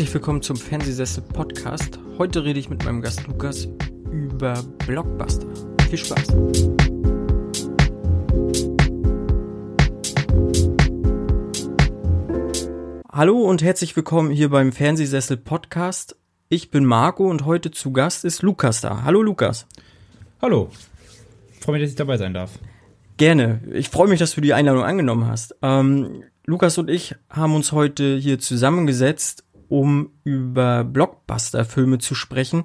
Herzlich willkommen zum Fernsehsessel Podcast. Heute rede ich mit meinem Gast Lukas über Blockbuster. Viel Spaß. Hallo und herzlich willkommen hier beim Fernsehsessel Podcast. Ich bin Marco und heute zu Gast ist Lukas da. Hallo Lukas. Hallo. Freue mich, dass ich dabei sein darf. Gerne. Ich freue mich, dass du die Einladung angenommen hast. Ähm, Lukas und ich haben uns heute hier zusammengesetzt, um über Blockbuster-Filme zu sprechen.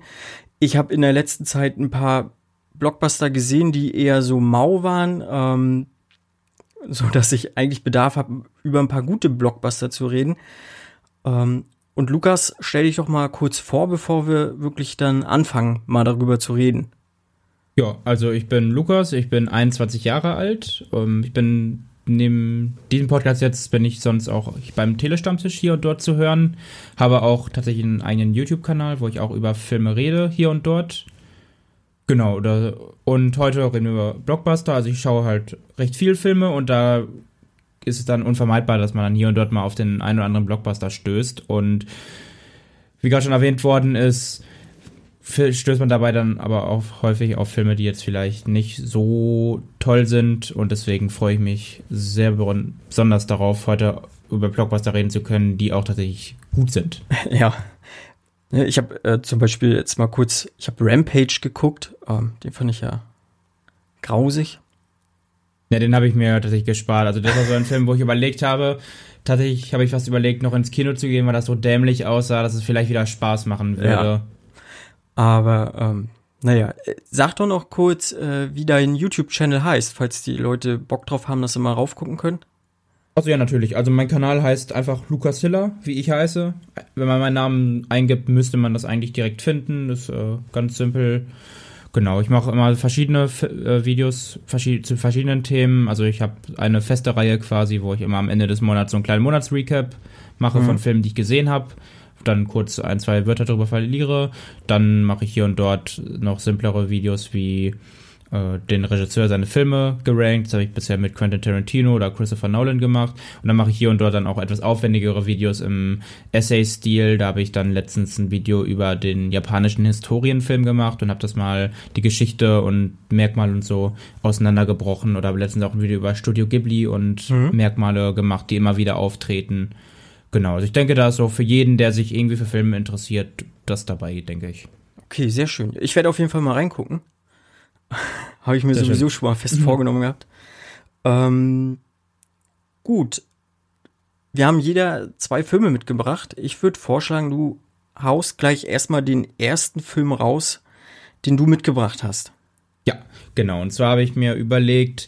Ich habe in der letzten Zeit ein paar Blockbuster gesehen, die eher so mau waren, ähm, so dass ich eigentlich Bedarf habe, über ein paar gute Blockbuster zu reden. Ähm, und Lukas, stell dich doch mal kurz vor, bevor wir wirklich dann anfangen, mal darüber zu reden. Ja, also ich bin Lukas, ich bin 21 Jahre alt. Ähm, ich bin neben diesem Podcast jetzt bin ich sonst auch beim Telestammtisch hier und dort zu hören. Habe auch tatsächlich einen eigenen YouTube-Kanal, wo ich auch über Filme rede, hier und dort. Genau, oder, und heute reden wir über Blockbuster. Also ich schaue halt recht viel Filme und da ist es dann unvermeidbar, dass man dann hier und dort mal auf den einen oder anderen Blockbuster stößt. Und wie gerade schon erwähnt worden ist, stößt man dabei dann aber auch häufig auf Filme, die jetzt vielleicht nicht so toll sind und deswegen freue ich mich sehr besonders darauf, heute über Blockbuster reden zu können, die auch tatsächlich gut sind. Ja. Ich habe äh, zum Beispiel jetzt mal kurz, ich habe Rampage geguckt, ähm, den fand ich ja grausig. Ja, den habe ich mir tatsächlich gespart. Also das war so ein Film, wo ich überlegt habe, tatsächlich habe ich fast überlegt, noch ins Kino zu gehen, weil das so dämlich aussah, dass es vielleicht wieder Spaß machen würde. Ja. Aber ähm, naja, sag doch noch kurz, äh, wie dein YouTube-Channel heißt, falls die Leute Bock drauf haben, dass sie mal raufgucken können. Also ja, natürlich. Also mein Kanal heißt einfach Lukas Hiller, wie ich heiße. Wenn man meinen Namen eingibt, müsste man das eigentlich direkt finden. Das ist äh, ganz simpel. Genau, ich mache immer verschiedene äh, Videos verschied zu verschiedenen Themen. Also ich habe eine feste Reihe quasi, wo ich immer am Ende des Monats so einen kleinen Monatsrecap mache mhm. von Filmen, die ich gesehen habe dann kurz ein, zwei Wörter darüber verliere. Dann mache ich hier und dort noch simplere Videos wie äh, den Regisseur seine Filme gerankt. Das habe ich bisher mit Quentin Tarantino oder Christopher Nolan gemacht. Und dann mache ich hier und dort dann auch etwas aufwendigere Videos im Essay-Stil. Da habe ich dann letztens ein Video über den japanischen Historienfilm gemacht und habe das mal die Geschichte und Merkmale und so auseinandergebrochen. Oder habe letztens auch ein Video über Studio Ghibli und mhm. Merkmale gemacht, die immer wieder auftreten. Genau, also ich denke, da ist so für jeden, der sich irgendwie für Filme interessiert, das dabei, denke ich. Okay, sehr schön. Ich werde auf jeden Fall mal reingucken. Habe ich mir sehr sowieso schön. schon mal fest mhm. vorgenommen gehabt. Ähm, gut. Wir haben jeder zwei Filme mitgebracht. Ich würde vorschlagen, du haust gleich erstmal den ersten Film raus, den du mitgebracht hast. Ja, genau. Und zwar habe ich mir überlegt,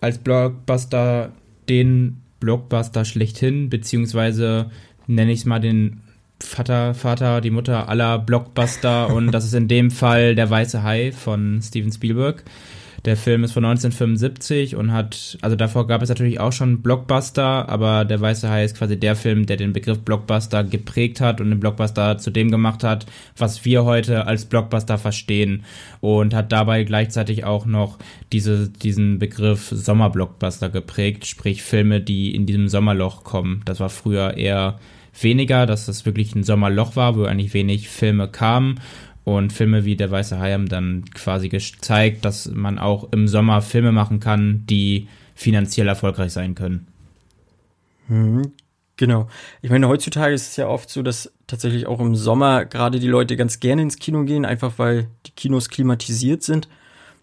als Blockbuster den Blockbuster schlechthin, beziehungsweise nenne ich es mal den Vater, Vater, die Mutter aller Blockbuster und das ist in dem Fall Der Weiße Hai von Steven Spielberg. Der Film ist von 1975 und hat, also davor gab es natürlich auch schon Blockbuster, aber Der Weiße Hai ist quasi der Film, der den Begriff Blockbuster geprägt hat und den Blockbuster zu dem gemacht hat, was wir heute als Blockbuster verstehen und hat dabei gleichzeitig auch noch diese, diesen Begriff Sommerblockbuster geprägt, sprich Filme, die in diesem Sommerloch kommen. Das war früher eher weniger, dass das wirklich ein Sommerloch war, wo eigentlich wenig Filme kamen und Filme wie Der Weiße Hai haben dann quasi gezeigt, dass man auch im Sommer Filme machen kann, die finanziell erfolgreich sein können. Mhm, genau. Ich meine, heutzutage ist es ja oft so, dass tatsächlich auch im Sommer gerade die Leute ganz gerne ins Kino gehen, einfach weil die Kinos klimatisiert sind.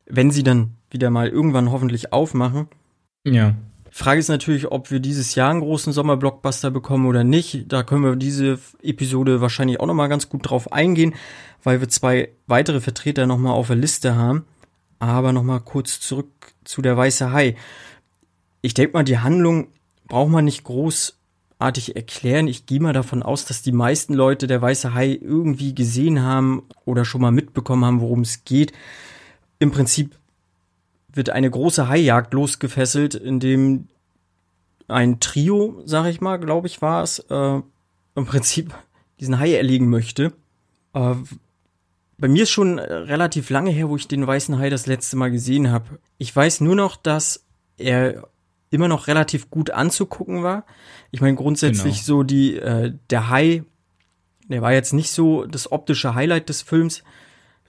Wenn sie dann wieder mal irgendwann hoffentlich aufmachen. Ja. Frage ist natürlich, ob wir dieses Jahr einen großen Sommerblockbuster bekommen oder nicht. Da können wir diese Episode wahrscheinlich auch noch mal ganz gut drauf eingehen weil wir zwei weitere Vertreter nochmal auf der Liste haben. Aber nochmal kurz zurück zu der Weiße Hai. Ich denke mal, die Handlung braucht man nicht großartig erklären. Ich gehe mal davon aus, dass die meisten Leute der Weiße Hai irgendwie gesehen haben oder schon mal mitbekommen haben, worum es geht. Im Prinzip wird eine große Haijagd losgefesselt, in dem ein Trio, sag ich mal, glaube ich, war es, äh, im Prinzip diesen Hai erlegen möchte. Äh, bei mir ist schon relativ lange her, wo ich den weißen Hai das letzte Mal gesehen habe. Ich weiß nur noch, dass er immer noch relativ gut anzugucken war. Ich meine grundsätzlich genau. so die äh, der Hai der war jetzt nicht so das optische Highlight des Films,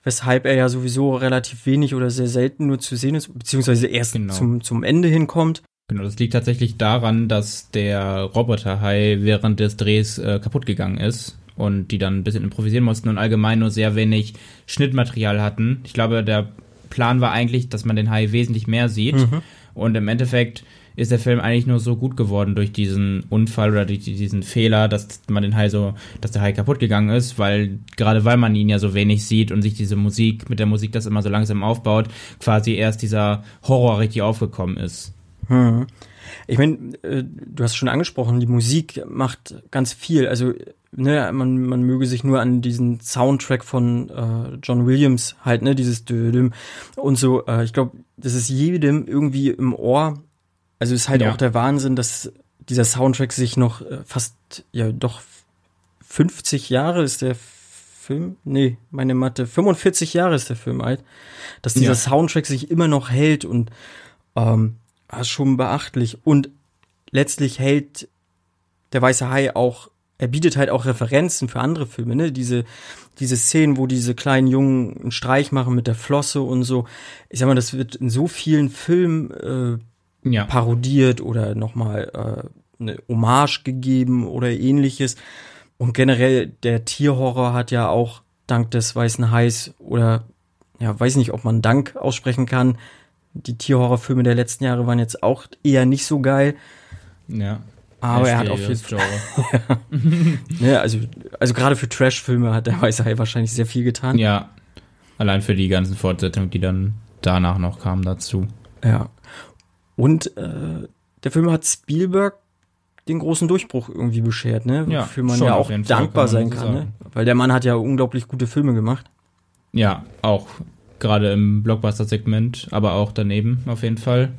weshalb er ja sowieso relativ wenig oder sehr selten nur zu sehen ist, beziehungsweise erst genau. zum, zum Ende hinkommt. Genau, das liegt tatsächlich daran, dass der Roboterhai während des Drehs äh, kaputt gegangen ist und die dann ein bisschen improvisieren mussten und allgemein nur sehr wenig Schnittmaterial hatten. Ich glaube, der Plan war eigentlich, dass man den Hai wesentlich mehr sieht mhm. und im Endeffekt ist der Film eigentlich nur so gut geworden durch diesen Unfall oder durch diesen Fehler, dass man den Hai so, dass der Hai kaputt gegangen ist, weil gerade weil man ihn ja so wenig sieht und sich diese Musik mit der Musik das immer so langsam aufbaut, quasi erst dieser Horror richtig aufgekommen ist. Hm. Ich meine, äh, du hast schon angesprochen, die Musik macht ganz viel. Also, ne, man, man möge sich nur an diesen Soundtrack von äh, John Williams halt, ne, dieses Dödem und so. Äh, ich glaube, das ist jedem irgendwie im Ohr. Also ist halt ja. auch der Wahnsinn, dass dieser Soundtrack sich noch äh, fast, ja, doch 50 Jahre ist der Film, nee, meine Mathe, 45 Jahre ist der Film alt, dass dieser ja. Soundtrack sich immer noch hält und ähm, ist schon beachtlich. Und letztlich hält der Weiße Hai auch, er bietet halt auch Referenzen für andere Filme, ne? Diese, diese Szenen, wo diese kleinen Jungen einen Streich machen mit der Flosse und so. Ich sag mal, das wird in so vielen Filmen äh, ja. parodiert oder nochmal äh, eine Hommage gegeben oder ähnliches. Und generell, der Tierhorror hat ja auch dank des Weißen Hais oder ja, weiß nicht, ob man Dank aussprechen kann, die Tierhorrorfilme der letzten Jahre waren jetzt auch eher nicht so geil. Ja. Aber er hat auf jeden Fall. ja. also, also gerade für Trash-Filme hat der Weiße Hai wahrscheinlich sehr viel getan. Ja. Allein für die ganzen Fortsetzungen, die dann danach noch kamen dazu. Ja. Und äh, der Film hat Spielberg den großen Durchbruch irgendwie beschert, ne? Ja, Für man ja auch dankbar sein kann, ne? Weil der Mann hat ja unglaublich gute Filme gemacht. Ja, auch gerade im Blockbuster-Segment, aber auch daneben auf jeden Fall.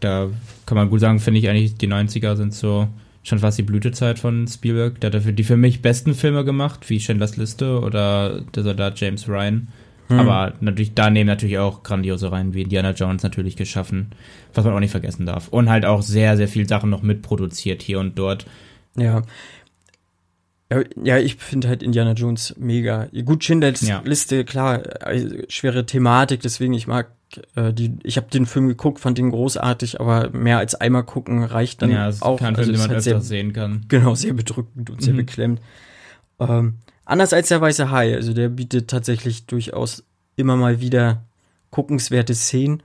Da kann man gut sagen, finde ich eigentlich, die 90er sind so schon fast die Blütezeit von Spielberg. Der hat dafür die für mich besten Filme gemacht, wie Schindlers Liste oder Der Soldat James Ryan. Hm. Aber natürlich daneben natürlich auch grandiose Reihen wie Indiana Jones natürlich geschaffen, was man auch nicht vergessen darf. Und halt auch sehr, sehr viel Sachen noch mitproduziert hier und dort. Ja, ja, ich finde halt Indiana Jones mega. Gut, Schindlers ja. Liste, klar, äh, schwere Thematik, deswegen ich mag äh, die. Ich habe den Film geguckt, fand ihn großartig, aber mehr als einmal gucken reicht dann ja, auch. Kein also, den man halt sehr, sehen kann. Genau, sehr bedrückend und sehr mhm. beklemmt. Ähm, anders als der Weiße Hai, also der bietet tatsächlich durchaus immer mal wieder guckenswerte Szenen.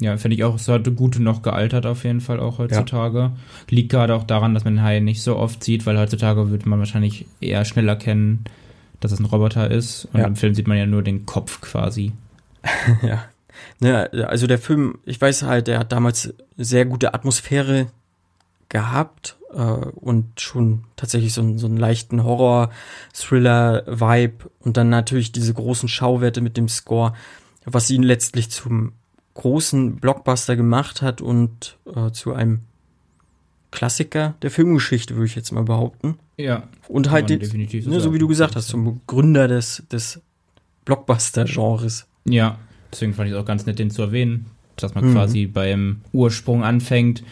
Ja, finde ich auch, es hat gut noch gealtert auf jeden Fall auch heutzutage. Ja. Liegt gerade auch daran, dass man den Hai nicht so oft sieht, weil heutzutage würde man wahrscheinlich eher schnell erkennen, dass es ein Roboter ist. Und ja. im Film sieht man ja nur den Kopf quasi. ja. ja. Also der Film, ich weiß halt, der hat damals sehr gute Atmosphäre gehabt äh, und schon tatsächlich so, so einen leichten Horror-Thriller-Vibe und dann natürlich diese großen Schauwerte mit dem Score, was ihn letztlich zum großen Blockbuster gemacht hat und äh, zu einem Klassiker der Filmgeschichte, würde ich jetzt mal behaupten. Ja. Und halt, den, so, ne, so wie du gesagt hast, zum Gründer des, des Blockbuster-Genres. Ja, deswegen fand ich es auch ganz nett, den zu erwähnen, dass man mhm. quasi beim Ursprung anfängt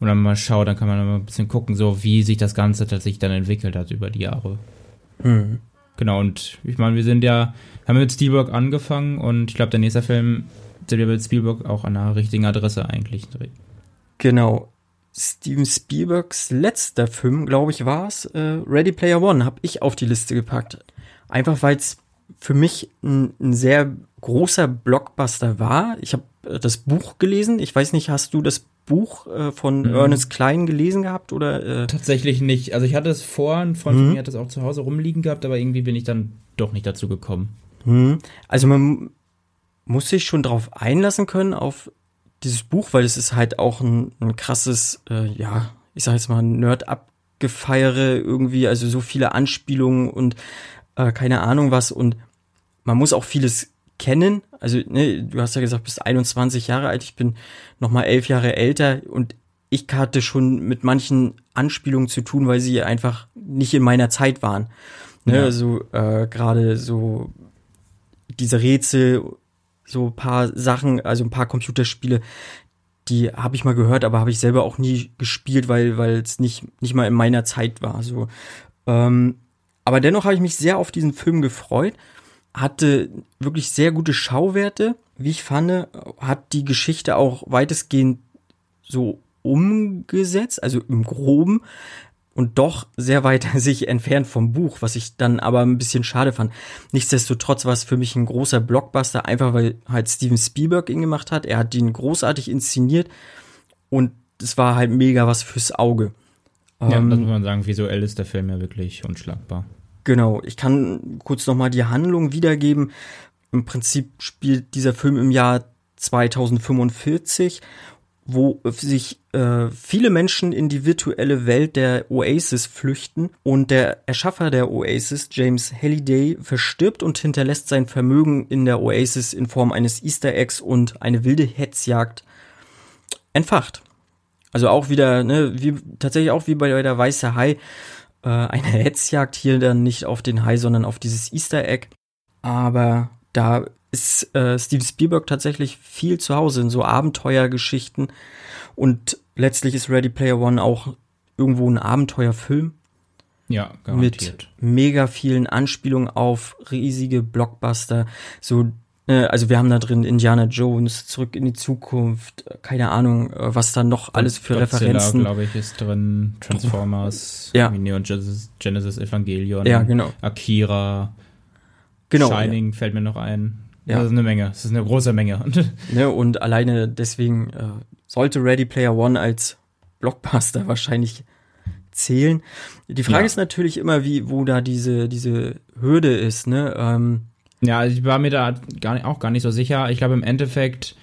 und dann mal schaut, dann kann man mal ein bisschen gucken, so wie sich das Ganze tatsächlich dann entwickelt hat über die Jahre. Mhm. Genau, und ich meine, wir sind ja, haben mit Steelberg angefangen und ich glaube, der nächste Film Steven Spielberg auch an der richtigen Adresse eigentlich. Genau. Steven Spielbergs letzter Film, glaube ich, war es, äh, Ready Player One, habe ich auf die Liste gepackt. Einfach weil es für mich ein, ein, sehr großer Blockbuster war. Ich habe äh, das Buch gelesen. Ich weiß nicht, hast du das Buch äh, von mhm. Ernest Klein gelesen gehabt oder? Äh? Tatsächlich nicht. Also ich hatte es vor, ein Freund mhm. mir hat das auch zu Hause rumliegen gehabt, aber irgendwie bin ich dann doch nicht dazu gekommen. Mhm. Also man muss sich schon drauf einlassen können auf dieses Buch, weil es ist halt auch ein, ein krasses, äh, ja, ich sag jetzt mal, Nerd-Abgefeiere irgendwie, also so viele Anspielungen und äh, keine Ahnung was und man muss auch vieles kennen. Also, ne, du hast ja gesagt, bist 21 Jahre alt, ich bin noch mal elf Jahre älter und ich hatte schon mit manchen Anspielungen zu tun, weil sie einfach nicht in meiner Zeit waren. Ne, ja. Also äh, gerade so diese Rätsel so ein paar Sachen, also ein paar Computerspiele, die habe ich mal gehört, aber habe ich selber auch nie gespielt, weil weil es nicht nicht mal in meiner Zeit war. So, ähm, Aber dennoch habe ich mich sehr auf diesen Film gefreut. Hatte wirklich sehr gute Schauwerte. Wie ich fand, hat die Geschichte auch weitestgehend so umgesetzt, also im Groben und doch sehr weit sich entfernt vom Buch, was ich dann aber ein bisschen schade fand. Nichtsdestotrotz war es für mich ein großer Blockbuster, einfach weil halt Steven Spielberg ihn gemacht hat. Er hat ihn großartig inszeniert und es war halt mega was fürs Auge. Ja, ähm, das muss man sagen, visuell ist der Film ja wirklich unschlagbar. Genau, ich kann kurz nochmal die Handlung wiedergeben. Im Prinzip spielt dieser Film im Jahr 2045 wo sich äh, viele Menschen in die virtuelle Welt der Oasis flüchten und der Erschaffer der Oasis, James Halliday, verstirbt und hinterlässt sein Vermögen in der Oasis in Form eines Easter Eggs und eine wilde Hetzjagd entfacht. Also auch wieder, ne, wie tatsächlich auch wie bei der Weiße Hai, äh, eine Hetzjagd hier dann nicht auf den Hai, sondern auf dieses Easter Egg. Aber da ist äh, Steven Spielberg tatsächlich viel zu Hause in so Abenteuergeschichten und letztlich ist Ready Player One auch irgendwo ein Abenteuerfilm. Ja, garantiert. Mit mega vielen Anspielungen auf riesige Blockbuster. So, also wir haben da drin Indiana Jones, Zurück in die Zukunft, äh, keine Ahnung, äh, was da noch alles für Godzilla, Referenzen. glaube ich, ist drin. Transformers, ja. Neon Genesis, Genesis Evangelion, ja, genau. Akira, genau, Shining ja. fällt mir noch ein. Ja. Das ist eine Menge. Das ist eine große Menge. ne, und alleine deswegen äh, sollte Ready Player One als Blockbuster wahrscheinlich zählen. Die Frage ja. ist natürlich immer, wie, wo da diese, diese Hürde ist, ne? Ähm, ja, ich war mir da gar nicht, auch gar nicht so sicher. Ich glaube, im Endeffekt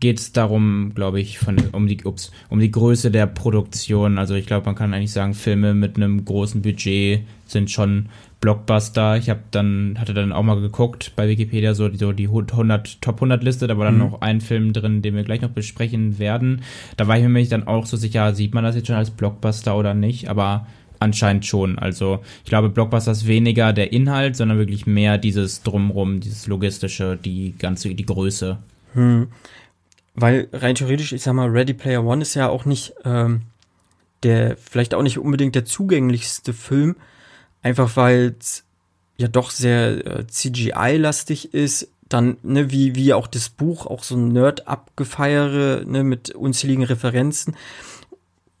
geht es darum, glaube ich, von, um, die, ups, um die Größe der Produktion. Also ich glaube, man kann eigentlich sagen, Filme mit einem großen Budget sind schon Blockbuster. Ich habe dann hatte dann auch mal geguckt bei Wikipedia so die, so die 100 Top 100 Liste, da war dann mhm. noch ein Film drin, den wir gleich noch besprechen werden. Da war ich mir nämlich dann auch so sicher, sieht man das jetzt schon als Blockbuster oder nicht, aber anscheinend schon. Also ich glaube, Blockbuster ist weniger der Inhalt, sondern wirklich mehr dieses drumrum, dieses logistische, die ganze die Größe. Hm. Weil rein theoretisch, ich sag mal, Ready Player One ist ja auch nicht ähm, der, vielleicht auch nicht unbedingt der zugänglichste Film, Einfach weil es ja doch sehr äh, CGI-lastig ist. Dann, ne, wie, wie auch das Buch, auch so ein Nerd-Abgefeiere, ne, mit unzähligen Referenzen.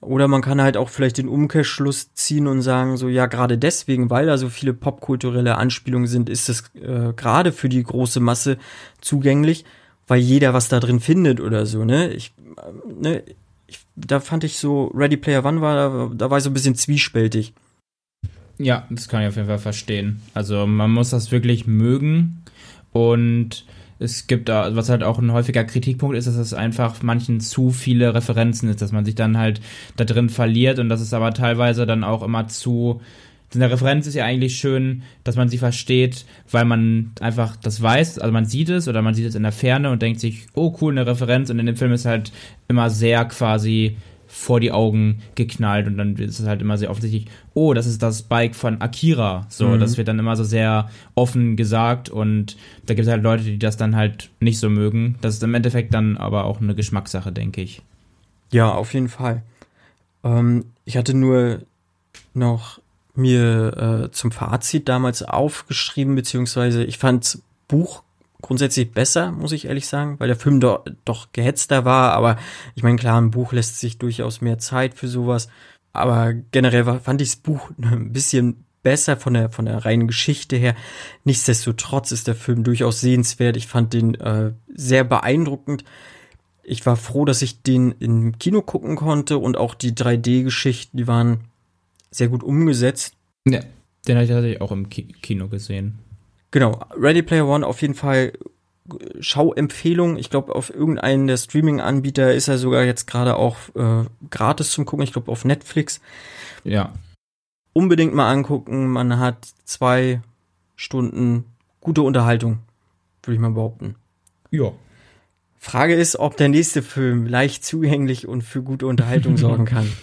Oder man kann halt auch vielleicht den Umkehrschluss ziehen und sagen, so ja, gerade deswegen, weil da so viele popkulturelle Anspielungen sind, ist es äh, gerade für die große Masse zugänglich, weil jeder was da drin findet oder so, ne? Ich, äh, ne, ich, da fand ich so, Ready Player One war, da, da war ich so ein bisschen zwiespältig. Ja, das kann ich auf jeden Fall verstehen. Also man muss das wirklich mögen und es gibt was halt auch ein häufiger Kritikpunkt ist, dass es einfach manchen zu viele Referenzen ist, dass man sich dann halt da drin verliert und dass es aber teilweise dann auch immer zu eine Referenz ist ja eigentlich schön, dass man sie versteht, weil man einfach das weiß, also man sieht es oder man sieht es in der Ferne und denkt sich, oh cool, eine Referenz und in dem Film ist halt immer sehr quasi vor die Augen geknallt und dann ist es halt immer sehr offensichtlich, oh, das ist das Bike von Akira. So, mhm. das wird dann immer so sehr offen gesagt und da gibt es halt Leute, die das dann halt nicht so mögen. Das ist im Endeffekt dann aber auch eine Geschmackssache, denke ich. Ja, auf jeden Fall. Ähm, ich hatte nur noch mir äh, zum Fazit damals aufgeschrieben, beziehungsweise ich fand Buch grundsätzlich besser, muss ich ehrlich sagen, weil der Film doch, doch gehetzter war. Aber ich meine, klar, ein Buch lässt sich durchaus mehr Zeit für sowas. Aber generell war, fand ich das Buch ein bisschen besser von der von der reinen Geschichte her. Nichtsdestotrotz ist der Film durchaus sehenswert. Ich fand den äh, sehr beeindruckend. Ich war froh, dass ich den im Kino gucken konnte und auch die 3D-Geschichten, die waren sehr gut umgesetzt. Ja, den hatte ich auch im Kino gesehen. Genau, Ready Player One auf jeden Fall Schauempfehlung. Ich glaube, auf irgendeinen der Streaming-Anbieter ist er sogar jetzt gerade auch äh, gratis zum Gucken. Ich glaube, auf Netflix. Ja. Unbedingt mal angucken. Man hat zwei Stunden gute Unterhaltung, würde ich mal behaupten. Ja. Frage ist, ob der nächste Film leicht zugänglich und für gute Unterhaltung sorgen kann.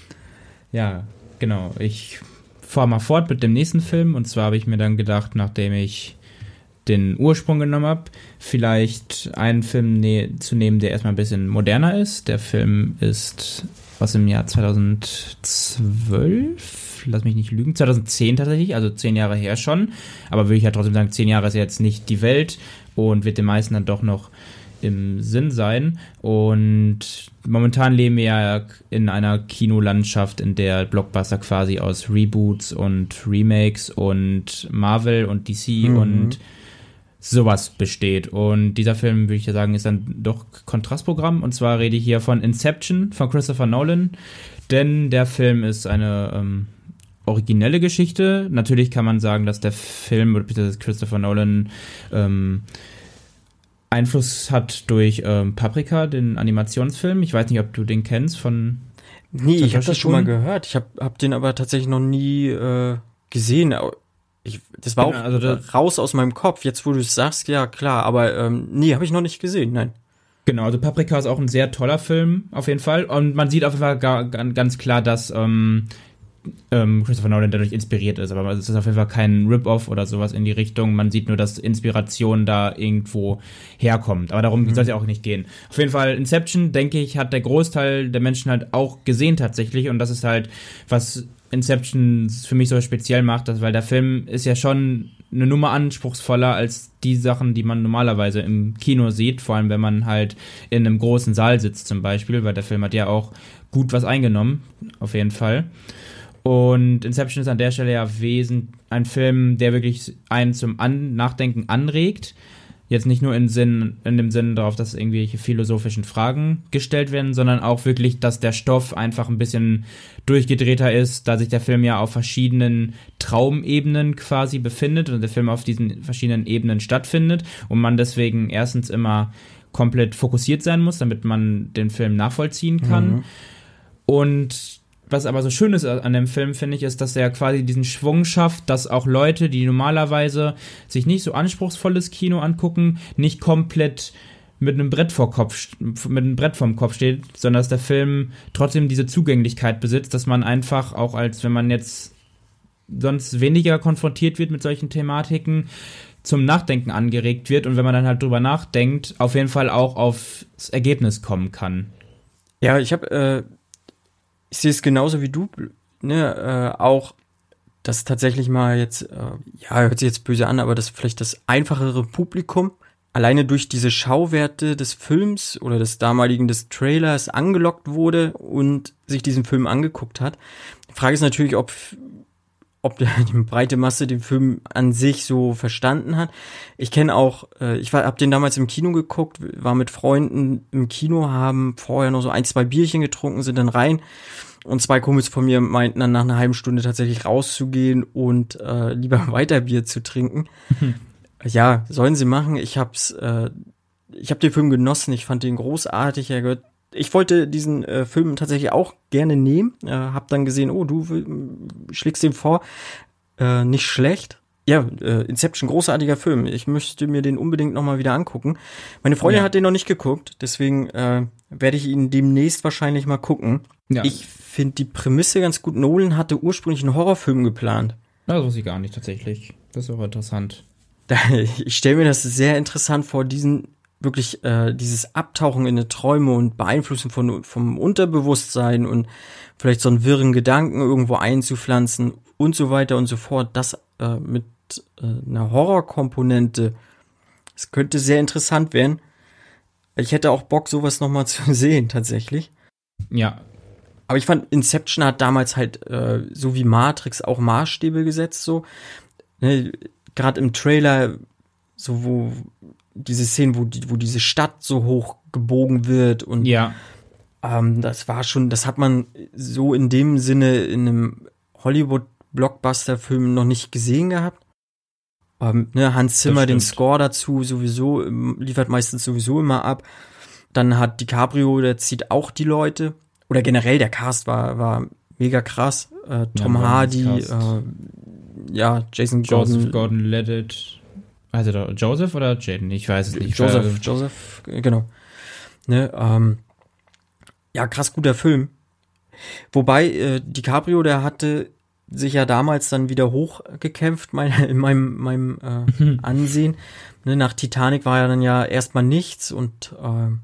Ja, genau. Ich fahre mal fort mit dem nächsten Film. Und zwar habe ich mir dann gedacht, nachdem ich den Ursprung genommen habe, vielleicht einen Film ne zu nehmen, der erstmal ein bisschen moderner ist. Der Film ist aus dem Jahr 2012, lass mich nicht lügen, 2010 tatsächlich, also zehn Jahre her schon. Aber würde ich ja trotzdem sagen, zehn Jahre ist jetzt nicht die Welt und wird den meisten dann doch noch im Sinn sein. Und momentan leben wir ja in einer Kinolandschaft, in der Blockbuster quasi aus Reboots und Remakes und Marvel und DC mhm. und sowas besteht. Und dieser Film, würde ich ja sagen, ist dann doch Kontrastprogramm. Und zwar rede ich hier von Inception von Christopher Nolan. Denn der Film ist eine ähm, originelle Geschichte. Natürlich kann man sagen, dass der Film, oder Christopher Nolan, ähm, Einfluss hat durch ähm, Paprika, den Animationsfilm. Ich weiß nicht, ob du den kennst von. Nee, ich habe das schon mal gehört. Ich habe hab den aber tatsächlich noch nie äh, gesehen. Ich, das war genau, auch also das, raus aus meinem Kopf. Jetzt, wo du es sagst, ja klar. Aber ähm, nee, habe ich noch nicht gesehen. Nein. Genau, also Paprika ist auch ein sehr toller Film, auf jeden Fall. Und man sieht auf jeden Fall gar, ganz klar, dass ähm, ähm, Christopher Nolan dadurch inspiriert ist. Aber es ist auf jeden Fall kein Rip-Off oder sowas in die Richtung. Man sieht nur, dass Inspiration da irgendwo herkommt. Aber darum mhm. soll es ja auch nicht gehen. Auf jeden Fall, Inception, denke ich, hat der Großteil der Menschen halt auch gesehen tatsächlich. Und das ist halt, was Inception für mich so speziell macht, weil der Film ist ja schon eine Nummer anspruchsvoller als die Sachen, die man normalerweise im Kino sieht, vor allem wenn man halt in einem großen Saal sitzt zum Beispiel, weil der Film hat ja auch gut was eingenommen, auf jeden Fall. Und Inception ist an der Stelle ja wesentlich ein Film, der wirklich einen zum an Nachdenken anregt. Jetzt nicht nur in, Sinn, in dem Sinn darauf, dass irgendwelche philosophischen Fragen gestellt werden, sondern auch wirklich, dass der Stoff einfach ein bisschen durchgedrehter ist, da sich der Film ja auf verschiedenen Traumebenen quasi befindet und der Film auf diesen verschiedenen Ebenen stattfindet und man deswegen erstens immer komplett fokussiert sein muss, damit man den Film nachvollziehen kann. Mhm. Und was aber so schön ist an dem Film, finde ich, ist, dass er quasi diesen Schwung schafft, dass auch Leute, die normalerweise sich nicht so anspruchsvolles Kino angucken, nicht komplett mit einem Brett vor Kopf, mit einem Brett vorm Kopf steht, sondern dass der Film trotzdem diese Zugänglichkeit besitzt, dass man einfach auch als, wenn man jetzt sonst weniger konfrontiert wird mit solchen Thematiken, zum Nachdenken angeregt wird und wenn man dann halt drüber nachdenkt, auf jeden Fall auch aufs Ergebnis kommen kann. Ja, ich habe äh, ich sehe es genauso wie du, ne, äh, auch das tatsächlich mal jetzt, äh, ja, hört sich jetzt böse an, aber das vielleicht das einfachere Publikum alleine durch diese Schauwerte des Films oder des damaligen des Trailers angelockt wurde und sich diesen Film angeguckt hat. Die Frage ist natürlich, ob ob die breite Masse den Film an sich so verstanden hat. Ich kenne auch, äh, ich war, hab den damals im Kino geguckt, war mit Freunden im Kino, haben vorher noch so ein, zwei Bierchen getrunken, sind dann rein und zwei Kumpels von mir meinten dann nach einer halben Stunde tatsächlich rauszugehen und äh, lieber weiter Bier zu trinken. ja, sollen sie machen. Ich hab's, äh, ich habe den Film genossen. Ich fand den großartig. Er gehört ich wollte diesen äh, Film tatsächlich auch gerne nehmen. Äh, hab dann gesehen, oh, du schlägst den vor. Äh, nicht schlecht. Ja, äh, Inception, großartiger Film. Ich möchte mir den unbedingt nochmal wieder angucken. Meine Freundin ja. hat den noch nicht geguckt, deswegen äh, werde ich ihn demnächst wahrscheinlich mal gucken. Ja. Ich finde die Prämisse ganz gut. Nolan hatte ursprünglich einen Horrorfilm geplant. Das wusste ich gar nicht tatsächlich. Das ist auch interessant. Ich stelle mir das sehr interessant vor, diesen wirklich äh, dieses Abtauchen in die Träume und Beeinflussen von, vom Unterbewusstsein und vielleicht so einen wirren Gedanken irgendwo einzupflanzen und so weiter und so fort, das äh, mit äh, einer Horrorkomponente, es könnte sehr interessant werden. Ich hätte auch Bock, sowas nochmal zu sehen, tatsächlich. Ja. Aber ich fand, Inception hat damals halt, äh, so wie Matrix, auch Maßstäbe gesetzt, so. Ne, Gerade im Trailer, so wo diese Szene, wo, die, wo diese Stadt so hoch gebogen wird und ja. Ähm, das war schon, das hat man so in dem Sinne in einem Hollywood-Blockbuster-Film noch nicht gesehen gehabt. Ähm, ne, Hans Zimmer den Score dazu sowieso ähm, liefert meistens sowieso immer ab. Dann hat DiCaprio, der zieht auch die Leute. Oder generell der Cast war, war mega krass. Äh, Tom ja, Hardy, äh, ja, Jason Gordon. Joseph Gordon-Levitt. Also Joseph oder Jaden? Ich weiß es nicht. Joseph, Joseph, genau. Ne, ähm, ja, krass guter Film. Wobei äh, DiCaprio, der hatte sich ja damals dann wieder hochgekämpft mein, in meinem, meinem äh, mhm. Ansehen. Ne, nach Titanic war ja dann ja erstmal nichts und äh,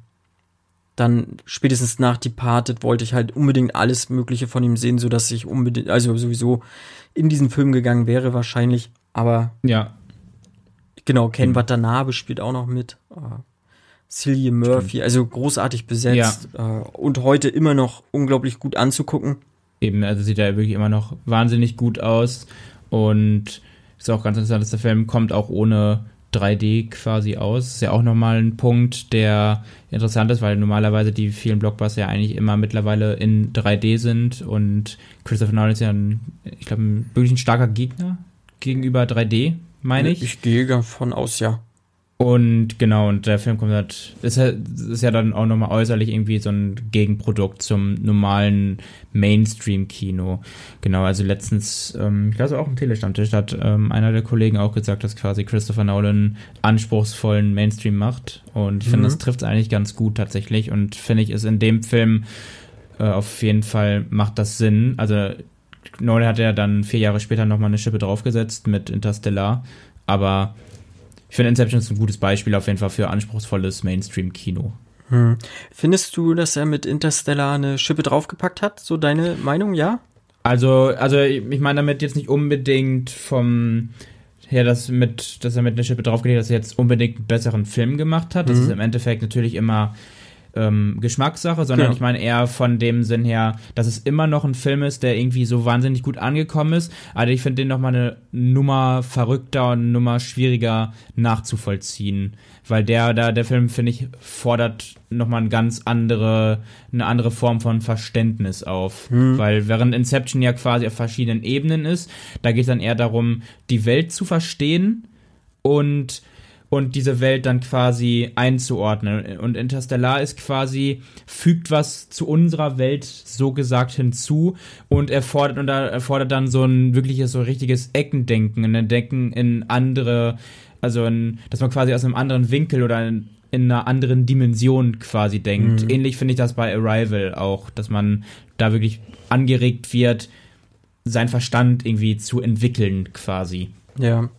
dann spätestens nach Departed wollte ich halt unbedingt alles Mögliche von ihm sehen, so dass ich unbedingt, also sowieso in diesen Film gegangen wäre wahrscheinlich. Aber ja, genau, Ken mhm. Watanabe spielt auch noch mit. Uh, Cillian Murphy, Stimmt. also großartig besetzt ja. uh, und heute immer noch unglaublich gut anzugucken. Eben, also sieht er wirklich immer noch wahnsinnig gut aus und ist auch ganz interessant, dass der Film kommt auch ohne 3D quasi aus. Ist ja auch nochmal ein Punkt, der interessant ist, weil normalerweise die vielen Blockbuster ja eigentlich immer mittlerweile in 3D sind und Christopher Nolan ist ja ein, ich glaube, wirklich ein starker Gegner gegenüber 3D, meine ich. Ich gehe davon aus, ja. Und genau, und der Film kommt halt, ist, ist ja dann auch nochmal äußerlich irgendwie so ein Gegenprodukt zum normalen Mainstream-Kino. Genau, also letztens, ähm, ich glaube auch im Telestammtisch hat ähm, einer der Kollegen auch gesagt, dass quasi Christopher Nolan anspruchsvollen Mainstream macht. Und ich mhm. finde, das trifft es eigentlich ganz gut tatsächlich. Und finde ich, ist in dem Film äh, auf jeden Fall macht das Sinn. Also Nolan hat ja dann vier Jahre später nochmal eine Schippe draufgesetzt mit Interstellar. Aber ich finde Inception ist ein gutes Beispiel auf jeden Fall für anspruchsvolles Mainstream-Kino. Hm. Findest du, dass er mit Interstellar eine Schippe draufgepackt hat? So deine Meinung, ja? Also, also ich meine damit jetzt nicht unbedingt vom her, dass, mit, dass er mit einer Schippe draufgelegt hat, dass er jetzt unbedingt einen besseren Film gemacht hat. Das mhm. ist im Endeffekt natürlich immer ähm, Geschmackssache, sondern genau. ich meine eher von dem Sinn her, dass es immer noch ein Film ist, der irgendwie so wahnsinnig gut angekommen ist. Aber ich finde den nochmal eine Nummer verrückter und eine Nummer schwieriger nachzuvollziehen. Weil der, der, der Film, finde ich, fordert nochmal eine ganz andere, eine andere Form von Verständnis auf. Hm. Weil während Inception ja quasi auf verschiedenen Ebenen ist, da geht es dann eher darum, die Welt zu verstehen und und diese Welt dann quasi einzuordnen. Und Interstellar ist quasi, fügt was zu unserer Welt so gesagt hinzu und erfordert, und erfordert dann so ein wirkliches, so richtiges Eckendenken, ein Denken in andere, also in, dass man quasi aus einem anderen Winkel oder in, in einer anderen Dimension quasi denkt. Mhm. Ähnlich finde ich das bei Arrival auch, dass man da wirklich angeregt wird, sein Verstand irgendwie zu entwickeln quasi. Ja.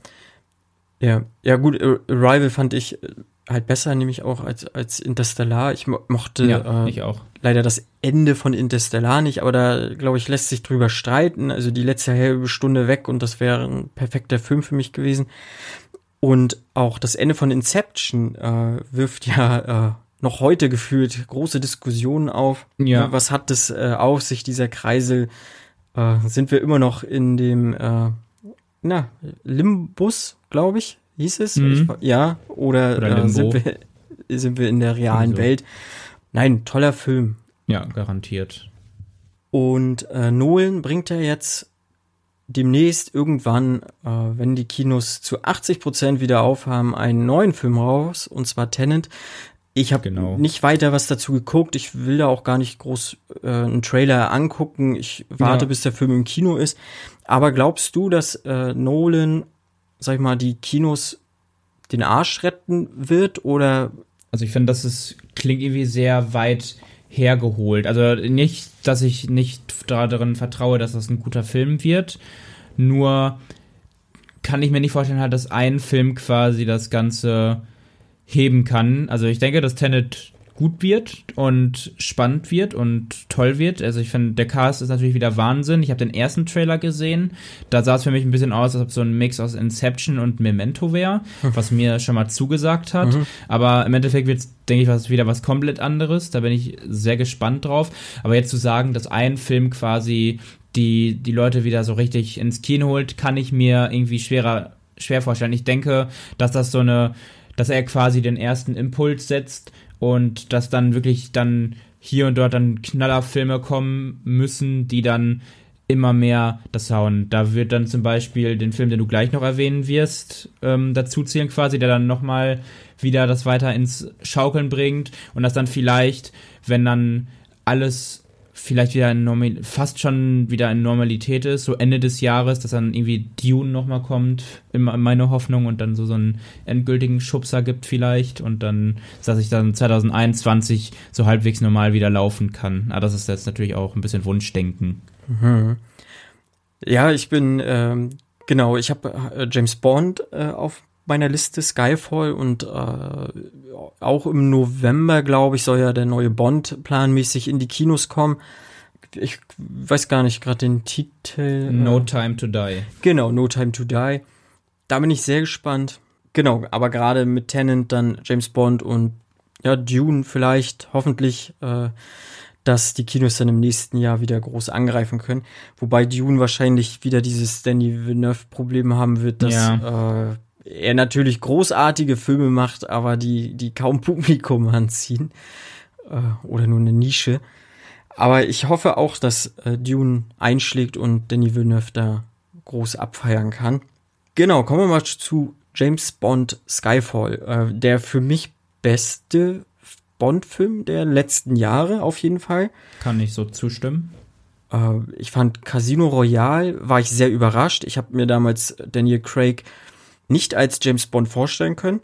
Ja, ja gut, Arrival fand ich äh, halt besser, nämlich auch als, als Interstellar. Ich mo mochte ja, äh, ich auch. leider das Ende von Interstellar nicht, aber da, glaube ich, lässt sich drüber streiten. Also die letzte halbe Stunde weg und das wäre ein perfekter Film für mich gewesen. Und auch das Ende von Inception äh, wirft ja äh, noch heute gefühlt große Diskussionen auf. Ja. Was hat das äh, auf sich, dieser Kreisel? Äh, sind wir immer noch in dem äh, na, Limbus, glaube ich, hieß es. Mhm. Ich, ja, oder, oder äh, sind, wir, sind wir in der realen so. Welt. Nein, toller Film. Ja, garantiert. Und äh, Nolan bringt ja jetzt demnächst irgendwann, äh, wenn die Kinos zu 80 Prozent wieder aufhaben, einen neuen Film raus, und zwar Tenant. Ich habe genau. nicht weiter was dazu geguckt. Ich will da auch gar nicht groß äh, einen Trailer angucken. Ich warte, ja. bis der Film im Kino ist. Aber glaubst du, dass äh, Nolan, sag ich mal, die Kinos den Arsch retten wird oder? Also ich finde, das ist, klingt irgendwie sehr weit hergeholt. Also nicht, dass ich nicht darin vertraue, dass das ein guter Film wird. Nur kann ich mir nicht vorstellen, halt, dass ein Film quasi das Ganze heben kann. Also ich denke, dass Tenet gut wird und spannend wird und toll wird. Also ich finde, der Cast ist natürlich wieder Wahnsinn. Ich habe den ersten Trailer gesehen. Da sah es für mich ein bisschen aus, als ob so ein Mix aus Inception und Memento wäre, was mir schon mal zugesagt hat. Mhm. Aber im Endeffekt wird es, denke ich, was, wieder was komplett anderes. Da bin ich sehr gespannt drauf. Aber jetzt zu sagen, dass ein Film quasi die, die Leute wieder so richtig ins Kino holt, kann ich mir irgendwie schwerer, schwer vorstellen. Ich denke, dass das so eine dass er quasi den ersten Impuls setzt und dass dann wirklich dann hier und dort dann Knallerfilme kommen müssen, die dann immer mehr das hauen. Da wird dann zum Beispiel den Film, den du gleich noch erwähnen wirst, ähm, dazu zählen quasi, der dann nochmal wieder das weiter ins Schaukeln bringt und das dann vielleicht, wenn dann alles vielleicht wieder in fast schon wieder in Normalität ist, so Ende des Jahres, dass dann irgendwie Dune nochmal kommt, immer meine Hoffnung und dann so, so einen endgültigen Schubser gibt vielleicht und dann, dass ich dann 2021 so halbwegs normal wieder laufen kann. Aber das ist jetzt natürlich auch ein bisschen Wunschdenken. Mhm. Ja, ich bin, ähm, genau, ich habe äh, James Bond äh, auf meiner Liste Skyfall und äh, auch im November, glaube ich, soll ja der neue Bond planmäßig in die Kinos kommen. Ich weiß gar nicht gerade den Titel. No Time to Die. Genau, No Time to Die. Da bin ich sehr gespannt. Genau, aber gerade mit Tennant dann James Bond und ja, Dune vielleicht, hoffentlich, äh, dass die Kinos dann im nächsten Jahr wieder groß angreifen können. Wobei Dune wahrscheinlich wieder dieses Danny Villeneuve-Problem haben wird, dass ja. äh, er natürlich großartige Filme macht, aber die, die kaum Publikum anziehen. Äh, oder nur eine Nische. Aber ich hoffe auch, dass äh, Dune einschlägt und Danny Villeneuve da groß abfeiern kann. Genau, kommen wir mal zu James Bond Skyfall. Äh, der für mich beste Bond-Film der letzten Jahre auf jeden Fall. Kann ich so zustimmen. Äh, ich fand Casino Royale, war ich sehr überrascht. Ich habe mir damals Daniel Craig nicht als James Bond vorstellen können,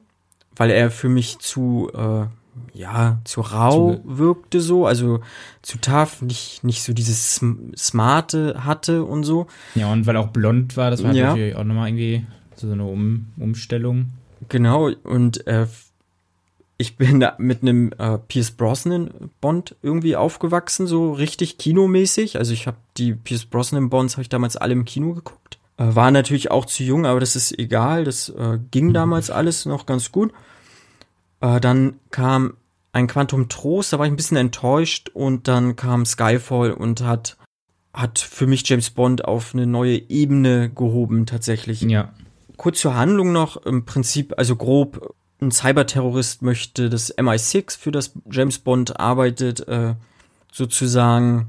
weil er für mich zu äh, ja zu rau zu wirkte so, also zu tough, nicht nicht so dieses Sm smarte hatte und so. Ja und weil auch blond war, das war ja. natürlich auch nochmal irgendwie so eine um Umstellung. Genau und äh, ich bin da mit einem äh, Pierce Brosnan Bond irgendwie aufgewachsen, so richtig kinomäßig. Also ich habe die Pierce Brosnan Bonds habe ich damals alle im Kino geguckt. Äh, war natürlich auch zu jung, aber das ist egal. Das äh, ging damals alles noch ganz gut. Äh, dann kam ein Quantum Trost, da war ich ein bisschen enttäuscht und dann kam Skyfall und hat hat für mich James Bond auf eine neue Ebene gehoben tatsächlich. Ja. Kurz zur Handlung noch, im Prinzip, also grob, ein Cyberterrorist möchte das MI6, für das James Bond arbeitet, äh, sozusagen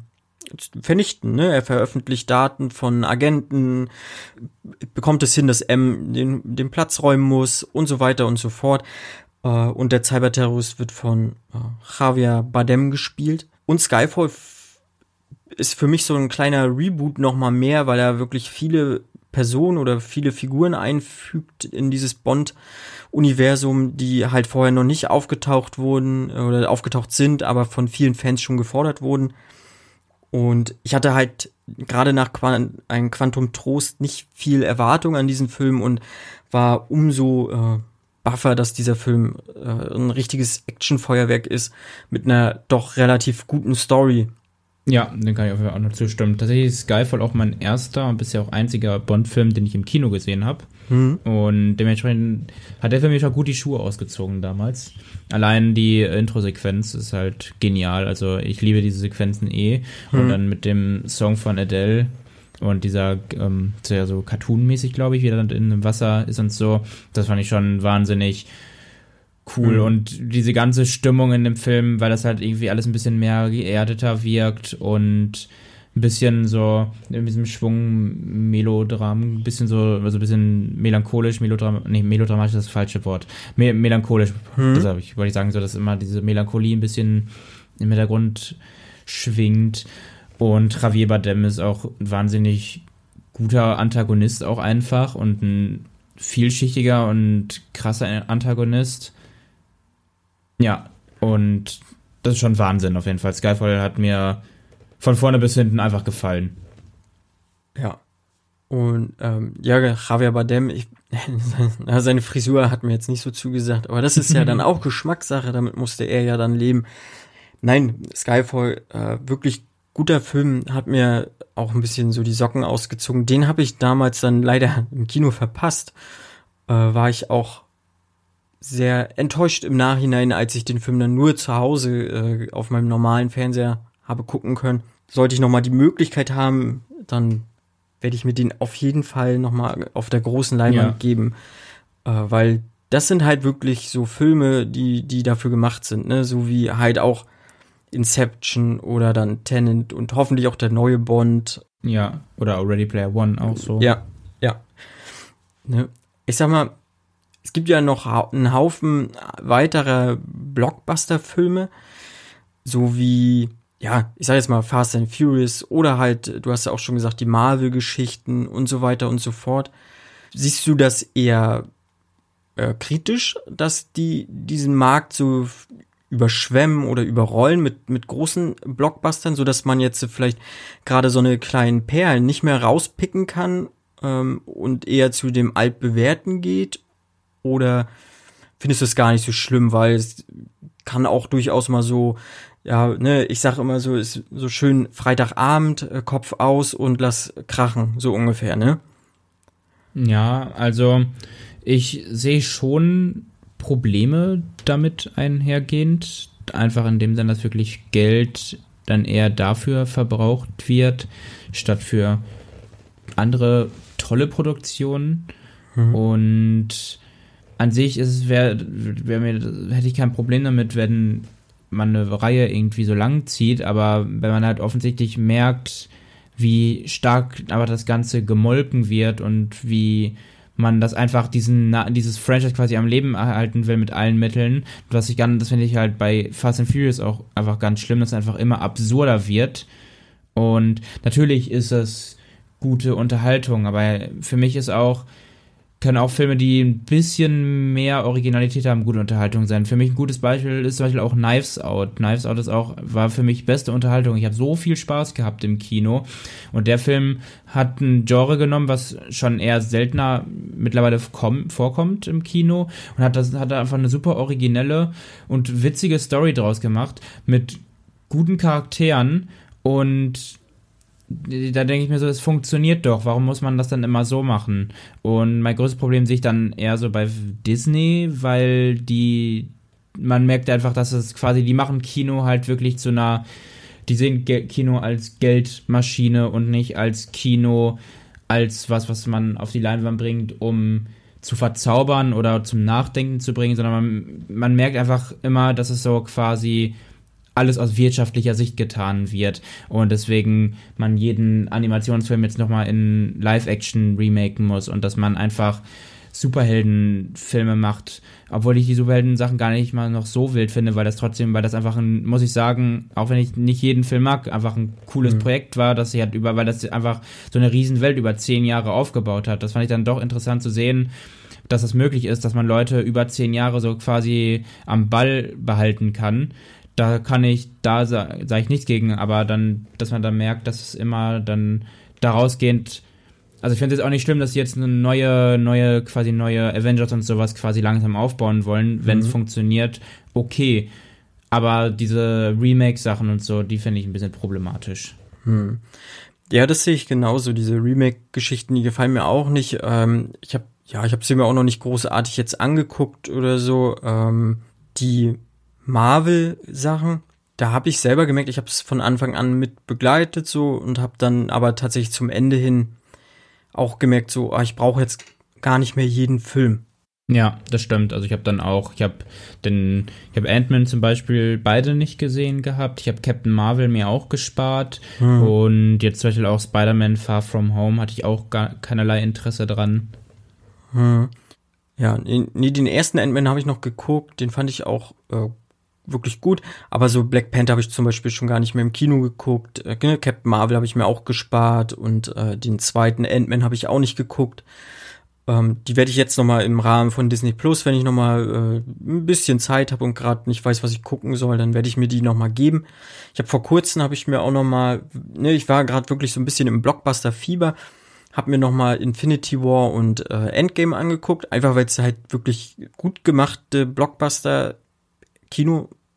vernichten. Ne? Er veröffentlicht Daten von Agenten, bekommt es hin, dass M den, den Platz räumen muss und so weiter und so fort. Äh, und der Cyberterrorist wird von äh, Javier Bardem gespielt. Und Skyfall ist für mich so ein kleiner Reboot noch mal mehr, weil er wirklich viele Personen oder viele Figuren einfügt in dieses Bond-Universum, die halt vorher noch nicht aufgetaucht wurden oder aufgetaucht sind, aber von vielen Fans schon gefordert wurden. Und ich hatte halt gerade nach Qu ein Quantum Trost nicht viel Erwartung an diesen Film und war umso äh, buffer, dass dieser Film äh, ein richtiges Actionfeuerwerk ist mit einer doch relativ guten Story. Ja, den kann ich auf jeden Fall auch noch zustimmen. Tatsächlich ist Skyfall auch mein erster und bisher auch einziger Bond-Film, den ich im Kino gesehen habe. Mhm. Und dementsprechend hat der Film mir schon gut die Schuhe ausgezogen damals. Allein die Intro-Sequenz ist halt genial. Also ich liebe diese Sequenzen eh. Mhm. Und dann mit dem Song von Adele und dieser, ähm, ja so cartoonmäßig, glaube ich, wie er dann in dem Wasser ist und so. Das fand ich schon wahnsinnig cool mhm. und diese ganze Stimmung in dem Film, weil das halt irgendwie alles ein bisschen mehr geerdeter wirkt und ein bisschen so in diesem Schwung Melodram, ein bisschen so, also ein bisschen melancholisch, Melodram, nee, melodramatisch ist das falsche Wort. Me melancholisch, mhm. das ich, wollte ich sagen, so, dass immer diese Melancholie ein bisschen im Hintergrund schwingt. Und Javier Bardem ist auch ein wahnsinnig guter Antagonist auch einfach und ein vielschichtiger und krasser Antagonist. Ja, und das ist schon Wahnsinn auf jeden Fall. Skyfall hat mir von vorne bis hinten einfach gefallen. Ja. Und ähm, ja, Javier Bardem, ich, seine Frisur hat mir jetzt nicht so zugesagt, aber das ist ja dann auch Geschmackssache, damit musste er ja dann leben. Nein, Skyfall, äh, wirklich guter Film, hat mir auch ein bisschen so die Socken ausgezogen. Den habe ich damals dann leider im Kino verpasst. Äh, war ich auch sehr enttäuscht im Nachhinein, als ich den Film dann nur zu Hause äh, auf meinem normalen Fernseher habe gucken können. Sollte ich nochmal die Möglichkeit haben, dann werde ich mir den auf jeden Fall nochmal auf der großen Leinwand ja. geben. Äh, weil das sind halt wirklich so Filme, die, die dafür gemacht sind, ne? So wie halt auch Inception oder dann Tenant und hoffentlich auch der neue Bond. Ja, oder Ready Player One auch so. Ja, ja. Ne? Ich sag mal, es gibt ja noch einen Haufen weiterer Blockbuster-Filme, so wie, ja, ich sag jetzt mal Fast and Furious oder halt, du hast ja auch schon gesagt, die Marvel-Geschichten und so weiter und so fort. Siehst du das eher äh, kritisch, dass die diesen Markt so überschwemmen oder überrollen mit, mit großen Blockbustern, so dass man jetzt vielleicht gerade so eine kleinen Perlen nicht mehr rauspicken kann ähm, und eher zu dem altbewährten geht? Oder findest du es gar nicht so schlimm, weil es kann auch durchaus mal so, ja, ne, ich sag immer so, ist so schön Freitagabend, äh, Kopf aus und lass krachen, so ungefähr, ne? Ja, also ich sehe schon Probleme damit einhergehend. Einfach in dem Sinne, dass wirklich Geld dann eher dafür verbraucht wird, statt für andere tolle Produktionen. Mhm. Und an sich ist es, wär, wär mir, hätte ich kein Problem damit, wenn man eine Reihe irgendwie so lang zieht, aber wenn man halt offensichtlich merkt, wie stark aber das Ganze gemolken wird und wie man das einfach diesen dieses Franchise quasi am Leben erhalten will mit allen Mitteln. Was ich ganz, das finde ich halt bei Fast and Furious auch einfach ganz schlimm, dass es einfach immer absurder wird. Und natürlich ist es gute Unterhaltung, aber für mich ist auch können auch Filme, die ein bisschen mehr Originalität haben, gute Unterhaltung sein. Für mich ein gutes Beispiel ist zum Beispiel auch Knives Out. Knives Out ist auch, war für mich beste Unterhaltung. Ich habe so viel Spaß gehabt im Kino. Und der Film hat ein Genre genommen, was schon eher seltener mittlerweile vorkommt im Kino. Und hat das, hat da einfach eine super originelle und witzige Story draus gemacht. Mit guten Charakteren und da denke ich mir so, es funktioniert doch. Warum muss man das dann immer so machen? Und mein größtes Problem sehe ich dann eher so bei Disney, weil die, man merkt einfach, dass es quasi, die machen Kino halt wirklich zu einer, die sehen Kino als Geldmaschine und nicht als Kino als was, was man auf die Leinwand bringt, um zu verzaubern oder zum Nachdenken zu bringen, sondern man, man merkt einfach immer, dass es so quasi alles aus wirtschaftlicher Sicht getan wird und deswegen man jeden Animationsfilm jetzt nochmal in Live-Action remaken muss und dass man einfach Superheldenfilme macht, obwohl ich die Superhelden-Sachen gar nicht mal noch so wild finde, weil das trotzdem, weil das einfach ein, muss ich sagen, auch wenn ich nicht jeden Film mag, einfach ein cooles mhm. Projekt war, dass sie halt über, weil das einfach so eine Riesenwelt über zehn Jahre aufgebaut hat. Das fand ich dann doch interessant zu sehen, dass es möglich ist, dass man Leute über zehn Jahre so quasi am Ball behalten kann da kann ich, da sage sag ich nichts gegen, aber dann, dass man dann merkt, dass es immer dann daraus gehend, also ich finde es auch nicht schlimm, dass sie jetzt eine neue, neue, quasi neue Avengers und sowas quasi langsam aufbauen wollen, wenn es mhm. funktioniert, okay. Aber diese Remake-Sachen und so, die finde ich ein bisschen problematisch. Hm. Ja, das sehe ich genauso. Diese Remake-Geschichten, die gefallen mir auch nicht. Ähm, ich habe, ja, ich habe sie mir auch noch nicht großartig jetzt angeguckt oder so. Ähm, die Marvel-Sachen, da habe ich selber gemerkt, ich habe es von Anfang an mit begleitet so und habe dann aber tatsächlich zum Ende hin auch gemerkt, so, ah, ich brauche jetzt gar nicht mehr jeden Film. Ja, das stimmt. Also ich habe dann auch, ich habe den, ich habe Ant-Man zum Beispiel beide nicht gesehen gehabt. Ich habe Captain Marvel mir auch gespart hm. und jetzt zum Beispiel auch Spider-Man Far From Home hatte ich auch gar keinerlei Interesse dran. Hm. Ja, nee, den ersten Ant-Man habe ich noch geguckt, den fand ich auch äh, wirklich gut. Aber so Black Panther habe ich zum Beispiel schon gar nicht mehr im Kino geguckt. Äh, ne, Captain Marvel habe ich mir auch gespart und äh, den zweiten Ant-Man habe ich auch nicht geguckt. Ähm, die werde ich jetzt noch mal im Rahmen von Disney Plus, wenn ich noch mal äh, ein bisschen Zeit habe und gerade nicht weiß, was ich gucken soll, dann werde ich mir die noch mal geben. Ich habe vor kurzem habe ich mir auch noch mal, ne, ich war gerade wirklich so ein bisschen im Blockbuster Fieber habe mir noch mal Infinity War und äh, Endgame angeguckt, einfach weil es halt wirklich gut gemachte Blockbuster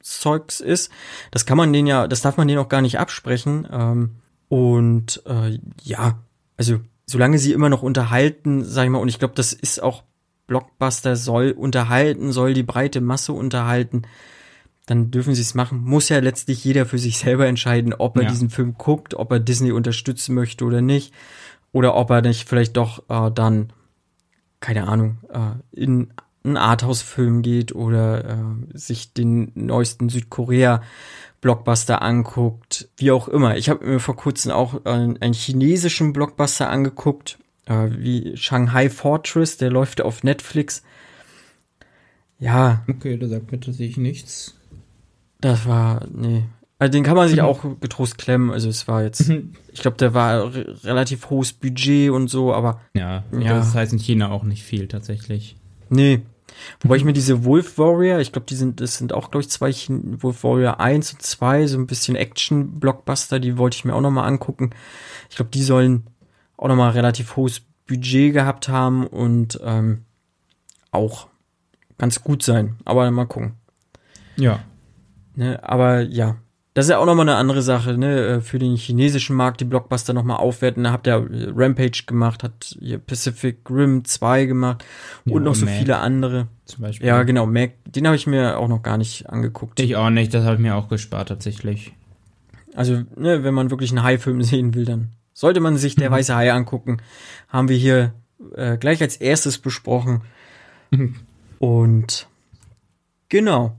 Kinozeugs ist. Das kann man den ja, das darf man denen auch gar nicht absprechen. Ähm, und äh, ja, also solange sie immer noch unterhalten, sag ich mal, und ich glaube, das ist auch Blockbuster soll unterhalten, soll die breite Masse unterhalten, dann dürfen sie es machen. Muss ja letztlich jeder für sich selber entscheiden, ob er ja. diesen Film guckt, ob er Disney unterstützen möchte oder nicht. Oder ob er nicht vielleicht doch äh, dann, keine Ahnung, äh, in einen Arthouse-Film geht oder äh, sich den neuesten Südkorea-Blockbuster anguckt, wie auch immer. Ich habe mir vor kurzem auch äh, einen chinesischen Blockbuster angeguckt, äh, wie Shanghai Fortress, der läuft auf Netflix. Ja. Okay, da sagt mir tatsächlich nichts. Das war, nee. Also den kann man sich mhm. auch getrost klemmen. Also es war jetzt, mhm. ich glaube, der war relativ hohes Budget und so, aber. Ja, ja, das heißt in China auch nicht viel tatsächlich. Nee, Wobei ich mir diese Wolf Warrior, ich glaube, die sind, das sind auch, glaube ich, zwei Wolf Warrior 1 und 2, so ein bisschen Action-Blockbuster, die wollte ich mir auch nochmal angucken. Ich glaube, die sollen auch nochmal relativ hohes Budget gehabt haben und ähm, auch ganz gut sein. Aber mal gucken. Ja. Ne, aber ja, das ist ja auch nochmal eine andere Sache, ne? Äh, für den chinesischen Markt die Blockbuster nochmal aufwerten. Da habt ihr Rampage gemacht, hat hier Pacific Rim 2 gemacht Ja, und noch und so Mac. viele andere. Zum Beispiel. Ja, genau, Mac, den habe ich mir auch noch gar nicht angeguckt. Ich auch nicht, das habe ich mir auch gespart tatsächlich. Also, ne, wenn man wirklich einen Hai-Film sehen will, dann sollte man sich der weiße Hai angucken. Haben wir hier äh, gleich als erstes besprochen. Und genau.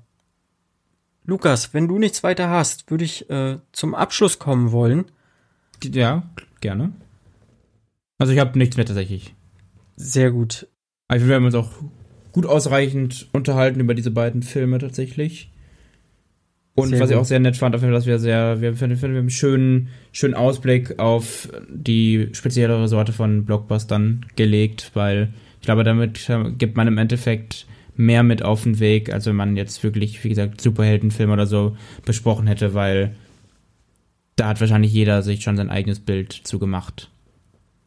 Lukas, wenn du nichts weiter hast, würde ich äh, zum Abschluss kommen wollen. Ja, gerne. Also ich habe nichts mehr tatsächlich. Sehr gut. Also wir haben uns auch gut ausreichend unterhalten über diese beiden Filme tatsächlich. Und Sehr was ich gut. auch sehr nett fand, dafür, dass wir sehr, wir finden, wir einen schönen, schönen Ausblick auf die speziellere Sorte von Blockbustern gelegt, weil ich glaube, damit gibt man im Endeffekt mehr mit auf den Weg, als wenn man jetzt wirklich, wie gesagt, Superheldenfilme oder so besprochen hätte, weil da hat wahrscheinlich jeder sich schon sein eigenes Bild zugemacht.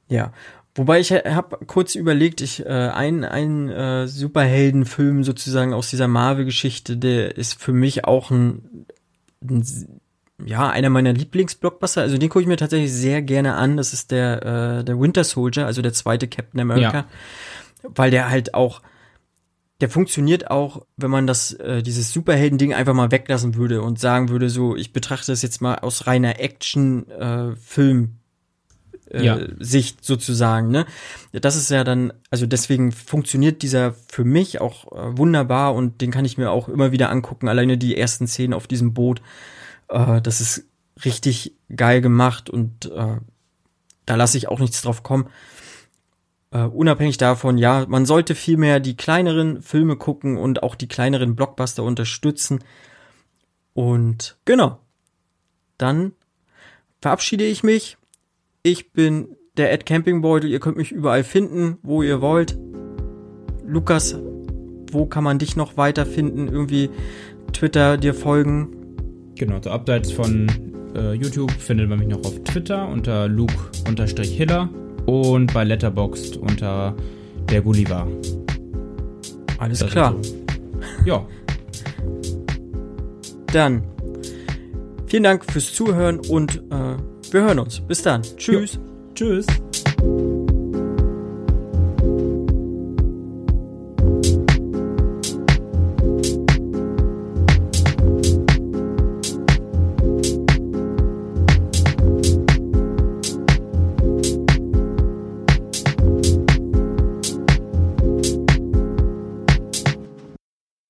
Ja. Wobei ich habe kurz überlegt, ich äh, ein ein äh, Superheldenfilm sozusagen aus dieser Marvel-Geschichte, der ist für mich auch ein, ein ja einer meiner Lieblingsblockbuster. Also den gucke ich mir tatsächlich sehr gerne an. Das ist der äh, der Winter Soldier, also der zweite Captain America, weil der halt auch der funktioniert auch, wenn man das äh, dieses Superhelden-Ding einfach mal weglassen würde und sagen würde, so ich betrachte das jetzt mal aus reiner Action-Film äh, Ja. Sicht sozusagen, ne? Das ist ja dann, also deswegen funktioniert dieser für mich auch äh, wunderbar und den kann ich mir auch immer wieder angucken. Alleine die ersten Szenen auf diesem Boot, äh, das ist richtig geil gemacht und äh, da lasse ich auch nichts drauf kommen. Äh, unabhängig davon, ja, man sollte viel mehr die kleineren Filme gucken und auch die kleineren Blockbuster unterstützen. Und genau, dann verabschiede ich mich. Ich bin der Ed Campingbeutel. Ihr könnt mich überall finden, wo ihr wollt. Lukas, wo kann man dich noch weiterfinden? Irgendwie Twitter dir folgen? Genau, so abseits von äh, YouTube findet man mich noch auf Twitter unter Luke-Hiller und bei Letterboxd unter der Gulliver. Alles Das klar. so. Ja, Dann vielen Dank fürs Zuhören und äh, wir hören uns. Bis dann. Tschüss. tschüss.